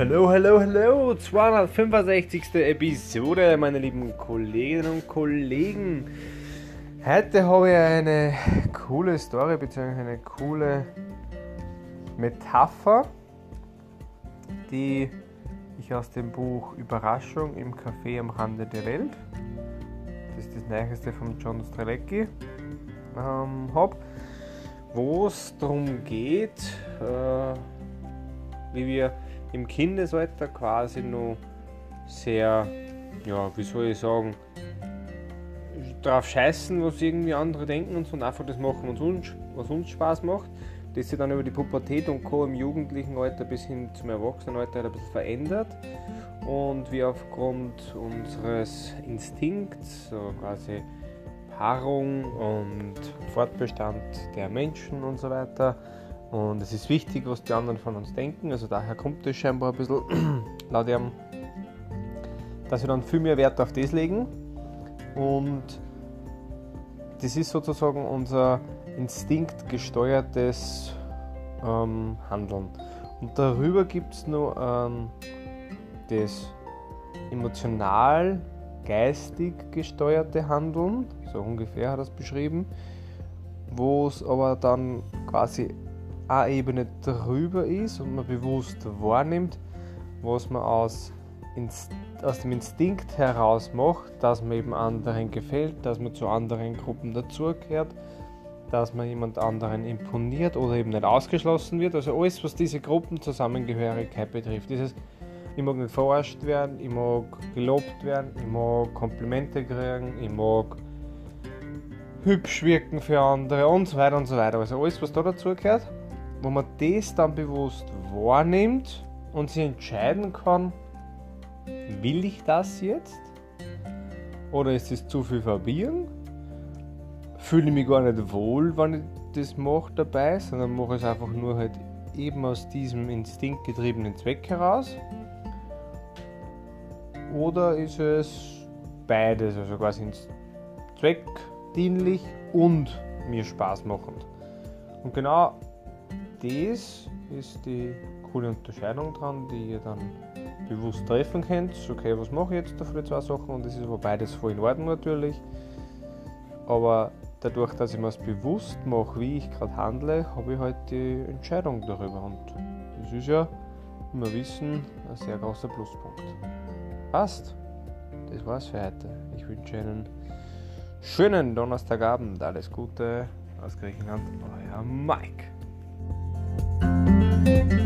Hallo, hallo, hallo, 265. Episode, meine lieben Kolleginnen und Kollegen. Heute habe ich eine coole Story bzw. eine coole Metapher, die ich aus dem Buch Überraschung im Café am Rande der Welt, das ist das Neueste von John Strelecki, ähm, habe, wo es darum geht, äh, wie wir im Kindesalter quasi noch sehr, ja, wie soll ich sagen, drauf scheißen, was irgendwie andere denken und so und einfach das machen, was uns, was uns Spaß macht. Das sich dann über die Pubertät und Co. im jugendlichen Alter bis hin zum Erwachsenenalter ein bisschen verändert und wir aufgrund unseres Instinkts, so quasi Paarung und Fortbestand der Menschen und so weiter, und es ist wichtig, was die anderen von uns denken. Also daher kommt es scheinbar ein bisschen laut ihrem, dass wir dann viel mehr Wert auf das legen. Und das ist sozusagen unser instinktgesteuertes ähm, Handeln. Und darüber gibt es noch ähm, das emotional, geistig gesteuerte Handeln, so ungefähr hat er es beschrieben, wo es aber dann quasi eine Ebene drüber ist und man bewusst wahrnimmt, was man aus, aus dem Instinkt heraus macht, dass man eben anderen gefällt, dass man zu anderen Gruppen dazugehört, dass man jemand anderen imponiert oder eben nicht ausgeschlossen wird. Also alles, was diese Gruppenzusammengehörigkeit betrifft. Dieses, ich mag nicht verarscht werden, ich mag gelobt werden, ich mag Komplimente kriegen, ich mag hübsch wirken für andere und so weiter und so weiter. Also alles, was da dazu gehört wo man das dann bewusst wahrnimmt und sich entscheiden kann, will ich das jetzt? Oder ist es zu viel Verwirrung? Fühle ich mich gar nicht wohl, wenn ich das mache dabei, sondern mache es einfach nur halt eben aus diesem instinktgetriebenen Zweck heraus? Oder ist es beides, also quasi zweckdienlich und mir Spaß machend? Und genau das ist die coole Unterscheidung dran, die ihr dann bewusst treffen könnt. Okay, was mache ich jetzt dafür zwei Sachen und das ist aber beides voll in Ordnung natürlich. Aber dadurch, dass ich mir es bewusst mache, wie ich gerade handle, habe ich halt die Entscheidung darüber. Und das ist ja, wie wir wissen, ein sehr großer Pluspunkt. Passt. Das war's für heute. Ich wünsche einen schönen Donnerstagabend. Alles Gute aus Griechenland. Euer Mike. Bye.